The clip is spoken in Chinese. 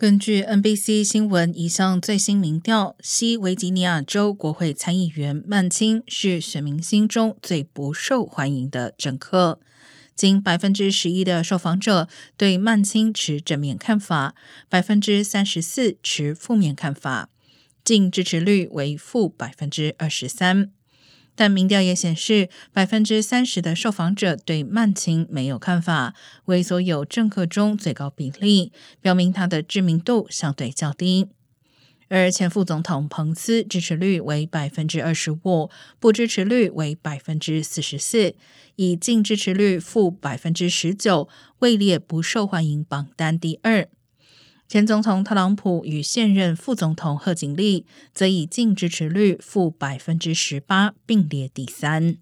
根据 NBC 新闻一项最新民调，西维吉尼亚州国会参议员曼青是选民心中最不受欢迎的政客。仅百分之十一的受访者对曼青持正面看法，百分之三十四持负面看法，净支持率为负百分之二十三。但民调也显示，百分之三十的受访者对曼青没有看法，为所有政客中最高比例，表明他的知名度相对较低。而前副总统彭斯支持率为百分之二十五，不支持率为百分之四十四，以净支持率负百分之十九，位列不受欢迎榜单第二。前总统特朗普与现任副总统贺锦丽则以净支持率负百分之十八并列第三。